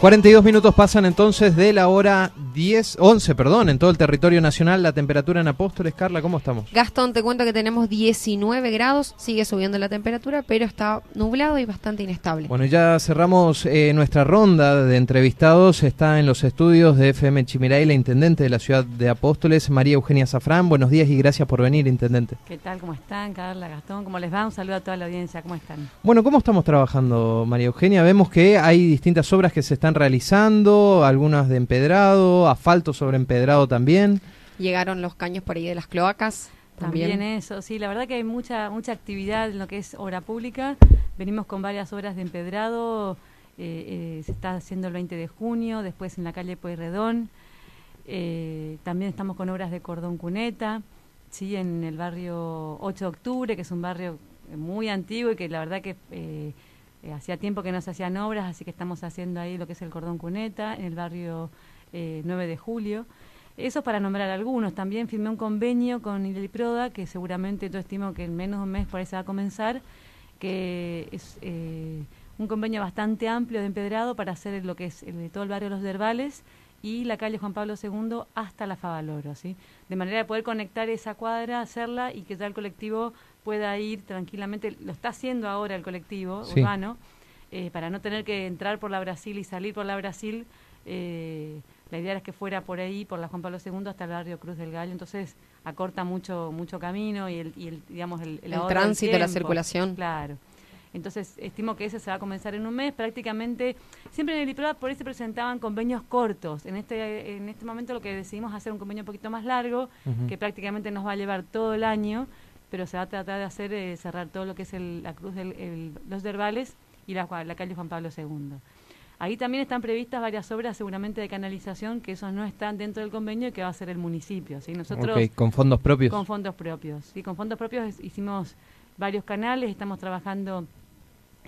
42 minutos pasan entonces de la hora 10, 11, perdón, en todo el territorio nacional. La temperatura en Apóstoles, Carla, ¿cómo estamos? Gastón, te cuento que tenemos 19 grados, sigue subiendo la temperatura, pero está nublado y bastante inestable. Bueno, ya cerramos eh, nuestra ronda de entrevistados. Está en los estudios de FM Chimiray, la intendente de la ciudad de Apóstoles, María Eugenia Zafrán. Buenos días y gracias por venir, intendente. ¿Qué tal? ¿Cómo están, Carla, Gastón? ¿Cómo les va? Un saludo a toda la audiencia. ¿Cómo están? Bueno, ¿cómo estamos trabajando, María Eugenia? Vemos que hay distintas obras que se están realizando, algunas de empedrado, asfalto sobre empedrado también. Llegaron los caños por ahí de las cloacas. También. También, eso, sí, la verdad que hay mucha mucha actividad en lo que es obra pública. Venimos con varias obras de empedrado. eh, eh, se está haciendo el 20 de junio, después en la calle Pueyrredón. Eh, también estamos con obras de cordón cuneta, sí, en el barrio 8 de octubre, que es un barrio muy antiguo y que la verdad que eh, eh, hacía tiempo que no se hacían obras, así que estamos haciendo ahí lo que es el cordón cuneta, en el barrio eh, 9 de julio. Eso para nombrar algunos. También firmé un convenio con Proda, que seguramente yo estimo que en menos de un mes por ahí se va a comenzar, que es eh, un convenio bastante amplio de empedrado para hacer lo que es el de todo el barrio Los Derbales y la calle Juan Pablo II hasta la Favaloro, ¿sí? De manera de poder conectar esa cuadra, hacerla y que ya el colectivo pueda ir tranquilamente. Lo está haciendo ahora el colectivo Sí. urbano, eh, para no tener que entrar por la Brasil y salir por la Brasil. eh, la idea era que fuera por ahí, por la Juan Pablo II, hasta el barrio Cruz del Gallo. Entonces acorta mucho mucho camino y el, y el digamos el, El tránsito, la circulación. Claro. Entonces, estimo que ese se va a comenzar en un mes. Prácticamente, siempre en el IPROA por ahí se presentaban convenios cortos. En este, en este momento lo que decidimos hacer un convenio un poquito más largo, que prácticamente nos va a llevar todo el año, pero se va a tratar de hacer eh, cerrar todo lo que es el- la cruz del el- los Derbales y la, la calle Juan Pablo II. Ahí también están previstas varias obras seguramente de canalización, que esos no están dentro del convenio y que va a hacer el municipio. ¿sí? Nosotros con fondos propios. con fondos propios. Sí, con fondos propios hicimos varios canales, estamos trabajando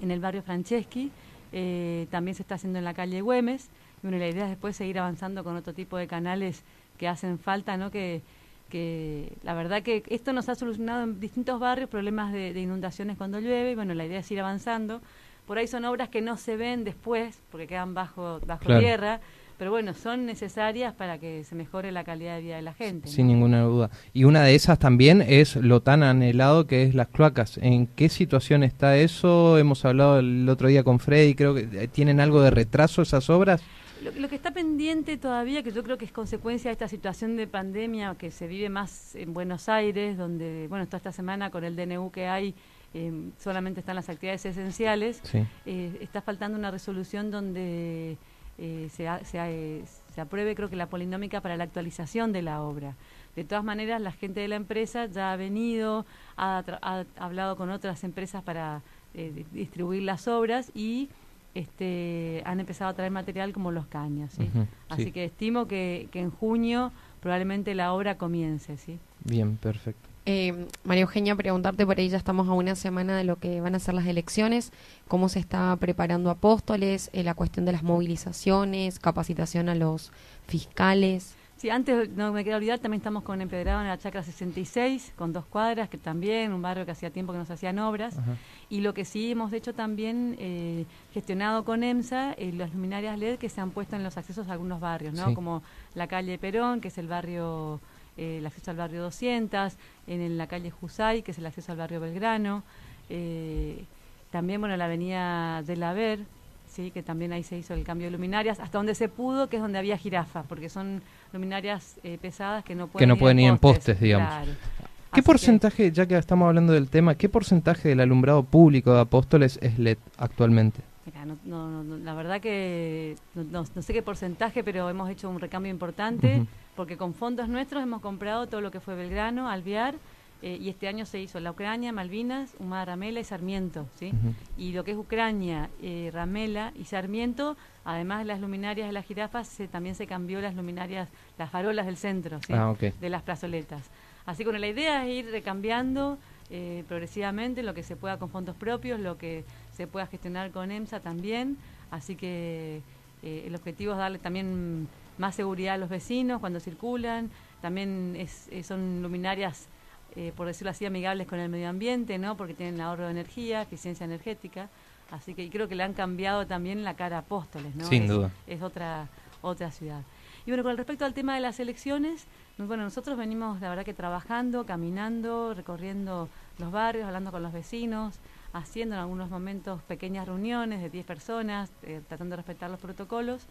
en el barrio Franceschi, eh, también se está haciendo en la calle Güemes. Y bueno, la idea es después seguir avanzando con otro tipo de canales que hacen falta, ¿no? Que, que la verdad que esto nos ha solucionado en distintos barrios problemas de, de inundaciones cuando llueve y bueno, la idea es ir avanzando. Por ahí son obras que no se ven después porque quedan bajo, bajo Claro. tierra, pero bueno, son necesarias para que se mejore la calidad de vida de la gente. Sin ¿no? ninguna duda. Y una de esas también es lo tan anhelado que es las cloacas. ¿En qué situación está eso? Hemos hablado el otro día con Freddy, creo que eh, tienen algo de retraso esas obras. Lo, lo que está pendiente todavía, que yo creo que es consecuencia de esta situación de pandemia que se vive más en Buenos Aires, donde, bueno, toda esta semana con el DNU que hay, eh, solamente están las actividades esenciales, Sí. eh, está faltando una resolución donde eh, se, ha- se, ha- eh, se apruebe, creo que la polinómica para la actualización de la obra. De todas maneras, la gente de la empresa ya ha venido, ha, ha hablado con otras empresas para eh, di- distribuir las obras y este, han empezado a traer material como los caños. ¿sí? Así sí. que estimo que, que en junio probablemente la obra comience. ¿sí? Bien, perfecto. Eh, María Eugenia, preguntarte por ahí, ya estamos a una semana de lo que van a ser las elecciones, cómo se está preparando Apóstoles, eh, la cuestión de las movilizaciones, capacitación a los fiscales. Sí, antes no me queda olvidar, también estamos con Empedrado en la Chacra 66, con dos cuadras, que también, un barrio que hacía tiempo que no se hacían obras. Ajá. Y lo que sí hemos hecho también, eh, gestionado con EMSA, eh, las luminarias LED que se han puesto en los accesos a algunos barrios, ¿no? Sí. Como la calle Perón, que es el barrio, eh, el acceso al barrio 200, en, en la calle Jusay, que es el acceso al barrio Belgrano. eh, también, bueno, la avenida del Haber, sí, que también ahí se hizo el cambio de luminarias, hasta donde se pudo, que es donde había jirafas, porque son luminarias eh, pesadas que no pueden, no pueden ir en postes, digamos. Claro. ¿Qué Así que- porcentaje, ya que estamos hablando del tema, qué porcentaje del alumbrado público de Apóstoles es LED actualmente? Mira, no, no- no- la verdad que no, no- no sé qué porcentaje, pero hemos hecho un recambio importante. Porque con fondos nuestros hemos comprado todo lo que fue Belgrano, Alvear eh, y este año se hizo la Ucrania, Malvinas, Humada Ramela y Sarmiento, ¿sí? Y lo que es Ucrania, eh, Ramela y Sarmiento, además de las luminarias de las jirafas, se, también se cambió las luminarias, las farolas del centro, ¿sí? Ah, de las plazoletas. Así que bueno, la idea es ir recambiando eh, progresivamente lo que se pueda con fondos propios, lo que se pueda gestionar con EMSA también. Así que eh, el objetivo es darle también más seguridad a los vecinos cuando circulan. También es- eh, son luminarias, eh, por decirlo así, amigables con el medio ambiente, ¿no? porque tienen ahorro de energía, eficiencia energética. Así que y creo que le han cambiado también la cara a Apóstoles. ¿no? Sin Es- duda. es otra, otra ciudad. Y bueno, con respecto al tema de las elecciones, bueno, nosotros venimos, la verdad que trabajando, caminando, recorriendo los barrios, hablando con los vecinos, haciendo en algunos momentos pequeñas reuniones de 10 personas, eh, tratando de respetar los protocolos.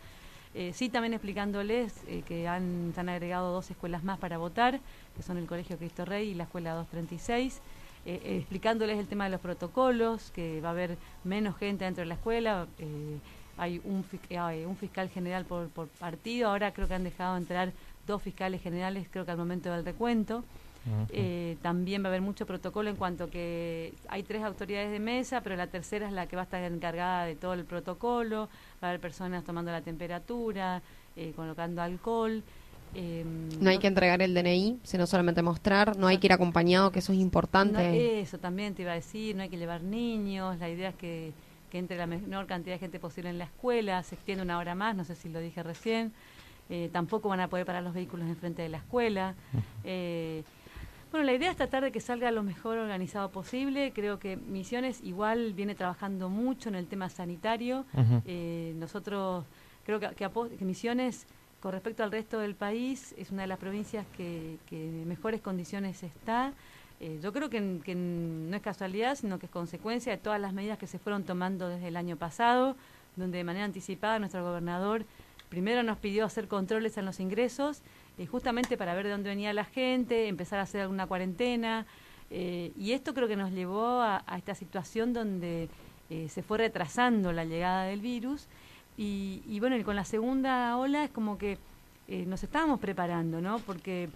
Eh, sí, también explicándoles eh, que han, se han agregado dos escuelas más para votar, que son el Colegio Cristo Rey y la Escuela 236. eh, eh, explicándoles el tema de los protocolos, que va a haber menos gente dentro de la escuela. eh, hay un, fiscal general por, por partido, ahora creo que han dejado entrar dos fiscales generales, creo que al momento del recuento. Eh, también va a haber mucho protocolo en cuanto que hay tres autoridades de mesa, pero la tercera es la que va a estar encargada de todo el protocolo. Va a haber personas tomando la temperatura, eh, colocando alcohol. eh, No hay que entregar el DNI, sino solamente mostrar, no hay que ir acompañado, que eso es importante. no, eso también te iba a decir, no hay que llevar niños, la idea es que, que entre la menor cantidad de gente posible en la escuela, se extiende una hora más, no sé si lo dije recién, eh, tampoco van a poder parar los vehículos enfrente de la escuela. Eh, bueno, la idea es tratar de que salga lo mejor organizado posible, creo que Misiones igual viene trabajando mucho en el tema sanitario, eh, nosotros creo que, que que Misiones, con respecto al resto del país, es una de las provincias que, que en mejores condiciones está. Eh, yo creo que, que no es casualidad, sino que es consecuencia de todas las medidas que se fueron tomando desde el año pasado, donde de manera anticipada nuestro gobernador primero nos pidió hacer controles en los ingresos, eh, justamente para ver de dónde venía la gente, empezar a hacer alguna cuarentena. eh, y esto creo que nos llevó a, esta situación donde eh, se fue retrasando la llegada del virus. Y, bueno, con la segunda ola es como que nos estábamos preparando, ¿no? Porque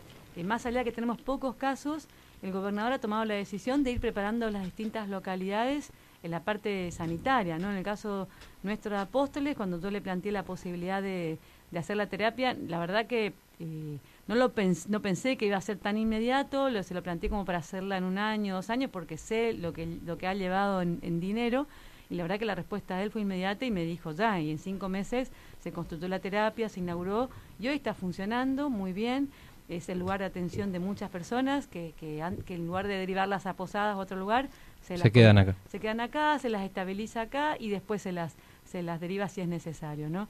más allá de que tenemos pocos casos, el gobernador ha tomado la decisión de ir preparando las distintas localidades en la parte sanitaria, ¿no? En el caso nuestro Apóstoles, cuando yo le planteé la posibilidad de, de hacer la terapia, la verdad que eh, no lo pens- no pensé que iba a ser tan inmediato, lo, se lo planteé como para hacerla en un año, dos años, porque sé lo que, lo que ha llevado en, en dinero, y la verdad que la respuesta de él fue inmediata y me dijo ya, y en cinco meses se construyó la terapia, se inauguró, y hoy está funcionando muy bien, es el lugar de atención de muchas personas que, que, han- que en lugar de derivarlas a posadas a otro lugar, Se las quedan acá. se quedan acá, se las estabiliza acá y después se las, se las deriva si es necesario, ¿no?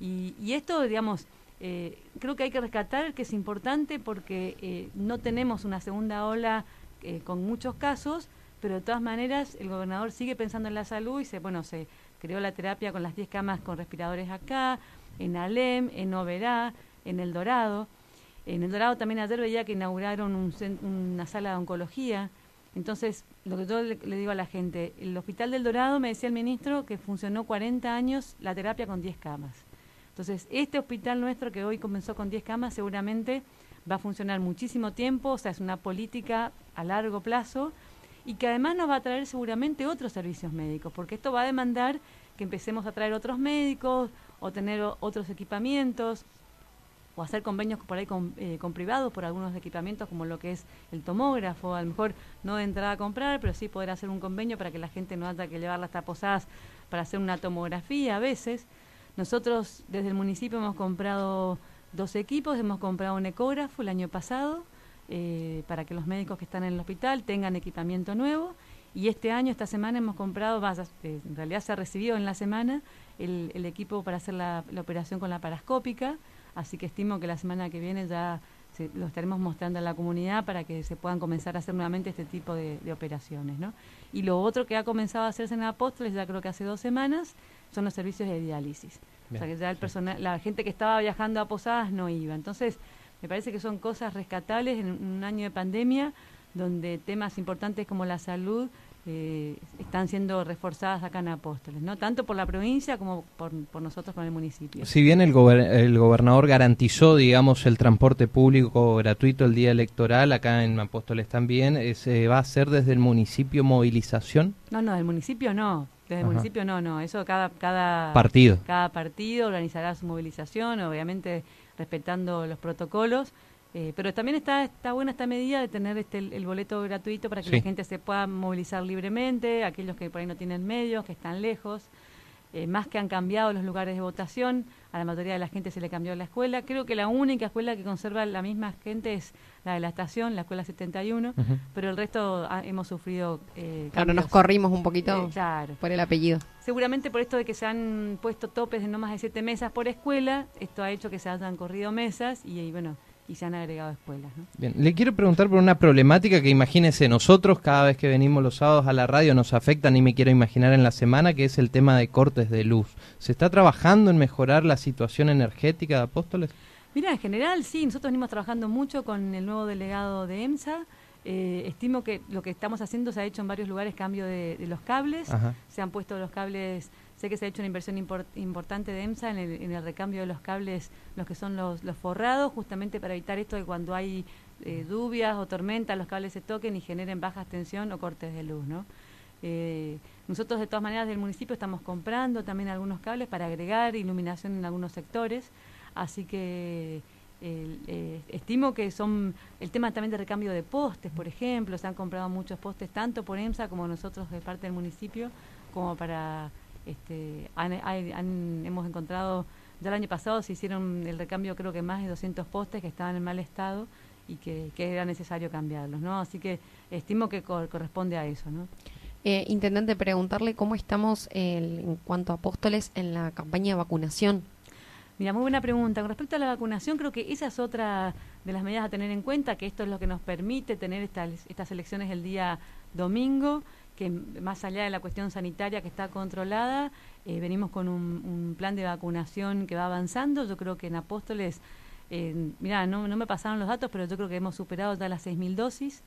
Y, esto, digamos, eh, creo que hay que rescatar que es importante porque eh, no tenemos una segunda ola eh, con muchos casos, pero de todas maneras el gobernador sigue pensando en la salud y se, bueno, se creó la terapia con las 10 camas con respiradores acá, en Alem, en Oberá, en El Dorado. En El Dorado también ayer veía que inauguraron una sala de oncología. Entonces, lo que yo le, le digo a la gente, el Hospital del Dorado, me decía el ministro, que funcionó 40 años la terapia con 10 camas. Entonces, este hospital nuestro que hoy comenzó con 10 camas seguramente va a funcionar muchísimo tiempo, o sea, es una política a largo plazo y que además nos va a traer seguramente otros servicios médicos, porque esto va a demandar que empecemos a traer otros médicos o tener otros equipamientos o hacer convenios por ahí con, eh, con privados por algunos equipamientos como lo que es el tomógrafo, a lo mejor no de entrada a comprar, pero sí poder hacer un convenio para que la gente no haya que llevarla hasta posadas para hacer una tomografía a veces. Nosotros desde el municipio hemos comprado dos equipos, hemos comprado un ecógrafo el año pasado eh, para que los médicos que están en el hospital tengan equipamiento nuevo y este año, esta semana hemos comprado, vas, eh, en realidad se ha recibido en la semana el, equipo para hacer la, la operación con la parascópica, así que estimo que la semana que viene ya se- lo estaremos mostrando a la comunidad para que se puedan comenzar a hacer nuevamente este tipo de, de operaciones. ¿no? Y lo otro que ha comenzado a hacerse en Apóstoles, ya creo que hace dos semanas, son los servicios de diálisis. O sea, que ya el personal, la gente que estaba viajando a Posadas no iba. Entonces, me parece que son cosas rescatables en un año de pandemia donde temas importantes como la salud eh, están siendo reforzadas acá en Apóstoles, ¿no? Tanto por la provincia como por, por nosotros con el municipio. Si bien el, gober el gobernador garantizó, digamos, el transporte público gratuito el día electoral, acá en Apóstoles también, ¿se va a hacer desde el municipio movilización? No, no, del municipio no. Desde el municipio no, no. Eso cada, cada partido. Cada partido organizará su movilización, obviamente respetando los protocolos. Eh, pero también está, está buena esta medida de tener este, el, boleto gratuito para que la gente se pueda movilizar libremente, aquellos que por ahí no tienen medios, que están lejos. Eh, más que han cambiado los lugares de votación, a la mayoría de la gente se le cambió la escuela. Creo que la única escuela que conserva la misma gente es la de la estación, la escuela 71, pero el resto hemos sufrido. Eh, claro, nos corrimos un poquito claro. por el apellido. Seguramente por esto de que se han puesto topes de no más de siete mesas por escuela, esto ha hecho que se hayan corrido mesas y bueno y se han agregado escuelas. Bien, le quiero preguntar por una problemática que imagínese nosotros cada vez que venimos los sábados a la radio nos afecta, ni me quiero imaginar en la semana, que es el tema de cortes de luz. ¿Se está trabajando en mejorar la situación energética de Apóstoles? Mira, en general sí, nosotros venimos trabajando mucho con el nuevo delegado de EMSA. Eh, estimo que lo que estamos haciendo se ha hecho en varios lugares cambio de, los cables, se han puesto los cables Sé que se ha hecho una inversión importante de EMSA en el, recambio de los cables, los que son los, forrados, justamente para evitar esto de cuando hay eh, lluvias o tormentas, los cables se toquen y generen bajas tensión o cortes de luz, ¿no? Eh, nosotros de todas maneras del municipio estamos comprando también algunos cables para agregar iluminación en algunos sectores, así que eh, estimo que son el tema también de recambio de postes, por ejemplo, se han comprado muchos postes tanto por EMSA como nosotros de parte del municipio, como para este, hemos encontrado, ya el año pasado se hicieron el recambio creo que más de 200 postes que estaban en mal estado y que, era necesario cambiarlos, ¿no? Así que estimo que corresponde a eso, ¿no? Eh, intendente, preguntarle cómo estamos en cuanto a apóstoles en la campaña de vacunación. Mira, muy buena pregunta. Con respecto a la vacunación, creo que esa es otra de las medidas a tener en cuenta, que esto es lo que nos permite tener estas, elecciones el día domingo que más allá de la cuestión sanitaria que está controlada, eh, venimos con un, plan de vacunación que va avanzando. Yo creo que en Apóstoles, eh, mira, no, no, me pasaron los datos, pero yo creo que hemos superado ya las 6.000 dosis.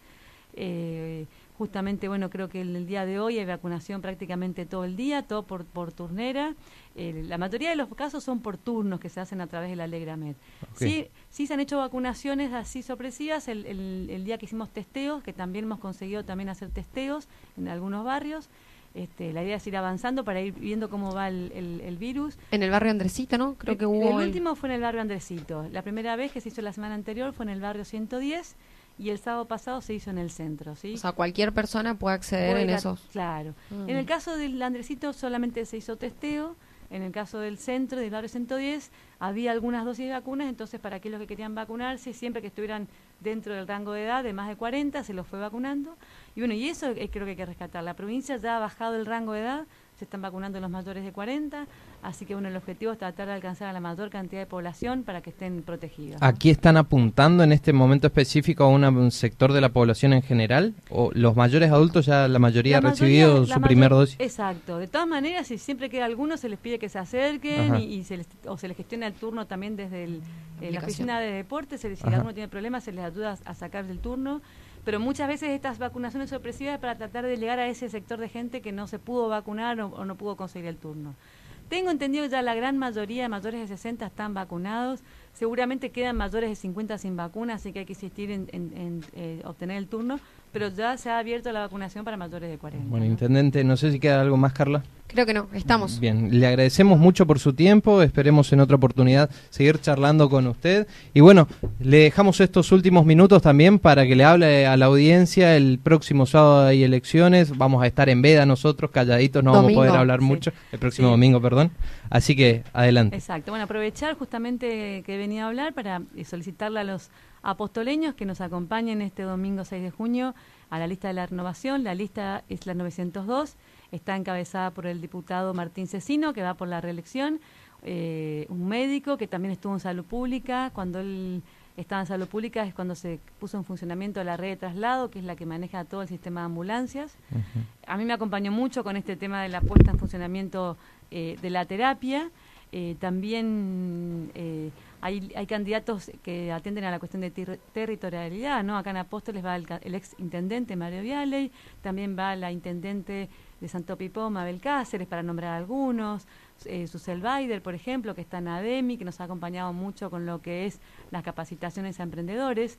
Eh, justamente, bueno, creo que el, el, día de hoy hay vacunación prácticamente todo el día, todo por, por turnera. Eh, la mayoría de los casos son por turnos que se hacen a través de la Alegramed. Sí, sí se han hecho vacunaciones así sorpresivas el, el, día que hicimos testeos, que también hemos conseguido también hacer testeos en algunos barrios. Este, la idea es ir avanzando para ir viendo cómo va el, virus. En el barrio Andresito, ¿no? Creo que hubo. El, último fue en el barrio Andresito. La primera vez que se hizo la semana anterior fue en el barrio 110 y el sábado pasado se hizo en el centro, ¿sí? O sea, cualquier persona puede acceder en esos. Claro. Mm. En el caso del Andresito solamente se hizo testeo en el caso del centro, del barrio 110, había algunas dosis de vacunas, entonces para aquellos que querían vacunarse, siempre que estuvieran dentro del rango de edad de más de 40, se los fue vacunando. Y bueno, y eso es, creo que hay que rescatar. La provincia ya ha bajado el rango de edad, se están vacunando los mayores de 40, así que bueno, el objetivo es tratar de alcanzar a la mayor cantidad de población para que estén protegidos. ¿Aquí están apuntando en este momento específico a un sector de la población en general? ¿O los mayores adultos ya la mayoría ha recibido su primer dosis? Exacto, de todas maneras, si siempre queda alguno, se les pide que se acerquen y, se les, o se les gestiona el turno también desde el, eh, la oficina de deportes, si alguno tiene problemas, se les ayuda a sacar del turno pero muchas veces estas vacunaciones sorpresivas para tratar de llegar a ese sector de gente que no se pudo vacunar o, no pudo conseguir el turno. Tengo entendido que ya la gran mayoría de mayores de 60 están vacunados. Seguramente quedan mayores de 50 sin vacuna, así que hay que insistir en, eh, obtener el turno. Pero ya se ha abierto la vacunación para mayores de 40. Bueno, intendente, no sé si queda algo más, Carla. Creo que no, estamos. Bien, le agradecemos mucho por su tiempo, esperemos en otra oportunidad seguir charlando con usted. Y bueno, le dejamos estos últimos minutos también para que le hable a la audiencia. El próximo sábado hay elecciones, vamos a estar en veda nosotros, calladitos, no vamos a poder hablar mucho. El próximo domingo, perdón. Así que adelante. Exacto, bueno, aprovechar justamente que venía a hablar para solicitarle a los apostoleños que nos acompañen este domingo 6 de junio a la lista de la renovación. La lista es la 902 está encabezada por el diputado Martín Cecino, que va por la reelección, eh, un médico que también estuvo en salud pública, cuando él estaba en salud pública es cuando se puso en funcionamiento la red de traslado, que es la que maneja todo el sistema de ambulancias. A mí me acompañó mucho con este tema de la puesta en funcionamiento eh, de la terapia. Eh, también hay, hay candidatos que atienden a la cuestión de territorialidad, ¿no? Acá en Apóstoles va el, ex intendente Mario Vialey, también va la intendente de Santo Pipó, Mabel Cáceres, para nombrar algunos, eh, Susel Baider, por ejemplo, que está en ADEMI, que nos ha acompañado mucho con lo que es las capacitaciones a emprendedores.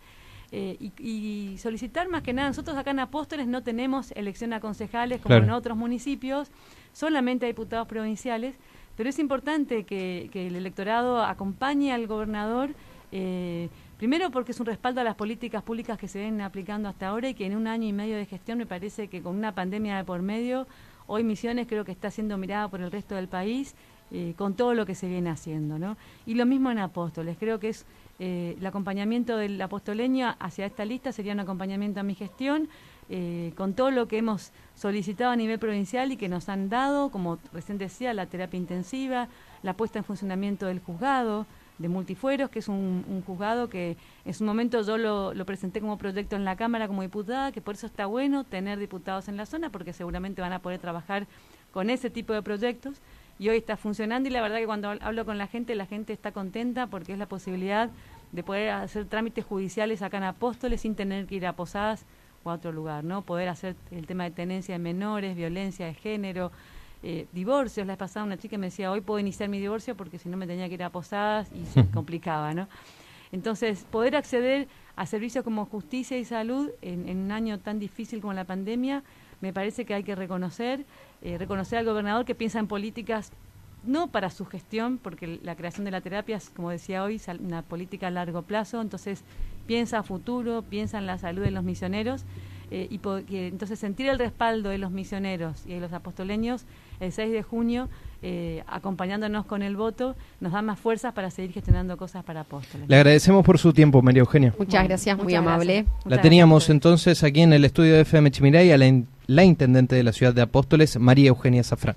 Eh, y, solicitar más que nada, nosotros acá en Apóstoles no tenemos elección a concejales como en otros municipios, solamente a diputados provinciales, pero es importante que, el electorado acompañe al gobernador, eh, primero porque es un respaldo a las políticas públicas que se ven aplicando hasta ahora y que en un año y medio de gestión me parece que con una pandemia de por medio, hoy Misiones creo que está siendo mirada por el resto del país eh, con todo lo que se viene haciendo. ¿no? Y lo mismo en Apóstoles, creo que es eh, el acompañamiento del apostoleño hacia esta lista sería un acompañamiento a mi gestión eh, con todo lo que hemos solicitado a nivel provincial y que nos han dado, como recién decía, la terapia intensiva, la puesta en funcionamiento del juzgado de multifueros, que es un, juzgado que en su momento yo lo, lo, presenté como proyecto en la Cámara como diputada, que por eso está bueno tener diputados en la zona, porque seguramente van a poder trabajar con ese tipo de proyectos. Y hoy está funcionando y la verdad que cuando hablo con la gente, la gente está contenta porque es la posibilidad de poder hacer trámites judiciales acá en Apóstoles sin tener que ir a Posadas o a otro lugar, ¿no? Poder hacer el tema de tenencia de menores, violencia de género, eh, divorcios. La vez pasada una chica me decía, hoy puedo iniciar mi divorcio porque si no me tenía que ir a Posadas y se complicaba, ¿no? Entonces, poder acceder a servicios como justicia y salud en, un año tan difícil como la pandemia, me parece que hay que reconocer, eh, reconocer al gobernador que piensa en políticas no para su gestión, porque la creación de la terapia es, como decía hoy, una política a largo plazo, entonces piensa a futuro, piensa en la salud de los misioneros, eh, y entonces sentir el respaldo de los misioneros y de los apostoleños el 6 de junio, eh, acompañándonos con el voto, nos da más fuerzas para seguir gestionando cosas para apóstoles. Le agradecemos por su tiempo, María Eugenia. Muchas gracias, muy amable. la teníamos entonces aquí en el estudio de FM Chimiray a la, la intendente de la ciudad de Apóstoles, María Eugenia Zafrán.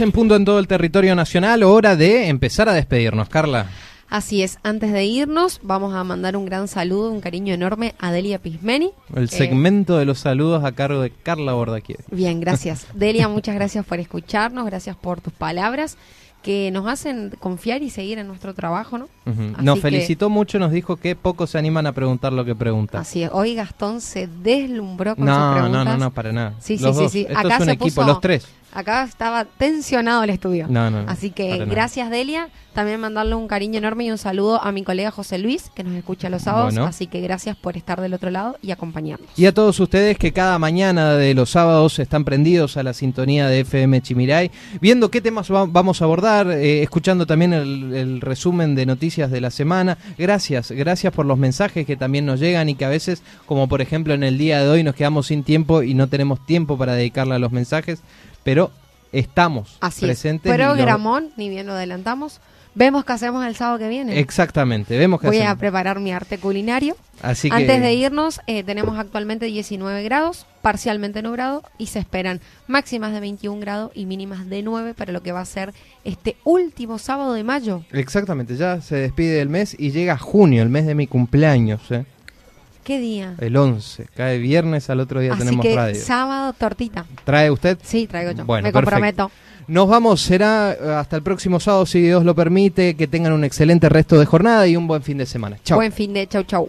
en punto en todo el territorio nacional, hora de empezar a despedirnos, Carla. Así es, antes de irnos vamos a mandar un gran saludo, un cariño enorme a Delia Pismeni. El segmento de los saludos a cargo de Carla Bordaquier. Bien, gracias. Delia, muchas gracias por escucharnos, gracias por tus palabras que nos hacen confiar y seguir en nuestro trabajo, ¿no? Nos felicitó mucho, nos dijo que pocos se animan a preguntar lo que preguntan. Así es, hoy Gastón se deslumbró con sus preguntas. No, no, no, para nada. Sí, sí, sí, sí. Acá es un equipo, los tres. Acá estaba tensionado el estudio. No, no, Así que gracias, Delia. También mandarle un cariño enorme y un saludo a mi colega José Luis, que nos escucha los sábados. Así que gracias por estar del otro lado y acompañarnos. Y a todos ustedes que cada mañana de los sábados están prendidos a la sintonía de FM Chimiray, viendo qué temas vamos a abordar, eh, escuchando también el, resumen de noticias de la semana. Gracias, gracias por los mensajes que también nos llegan y que a veces, como por ejemplo en el día de hoy, nos quedamos sin tiempo y no tenemos tiempo para dedicarle a los mensajes pero estamos Así presentes. es. y lo- Programón, ni bien lo adelantamos. Vemos qué hacemos el sábado que viene. Exactamente, vemos que Voy a preparar mi arte culinario. Así que Antes de irnos, eh, tenemos actualmente 19 grados, parcialmente nublado, y se esperan máximas de 21 grados y mínimas de 9 para lo que va a ser este último sábado de mayo. Exactamente, ya se despide el mes y llega junio, el mes de mi cumpleaños, ¿eh? ¿Qué día? el 11. Cae viernes, al otro día Así tenemos que radio. sábado, tortita. ¿Trae usted? Sí, traigo yo. Bueno, Me perfecto. comprometo. Nos vamos, será eh, hasta el próximo sábado, si Dios lo permite. Que tengan un excelente resto de jornada y un buen fin de semana. Chao. Buen fin de chau chau.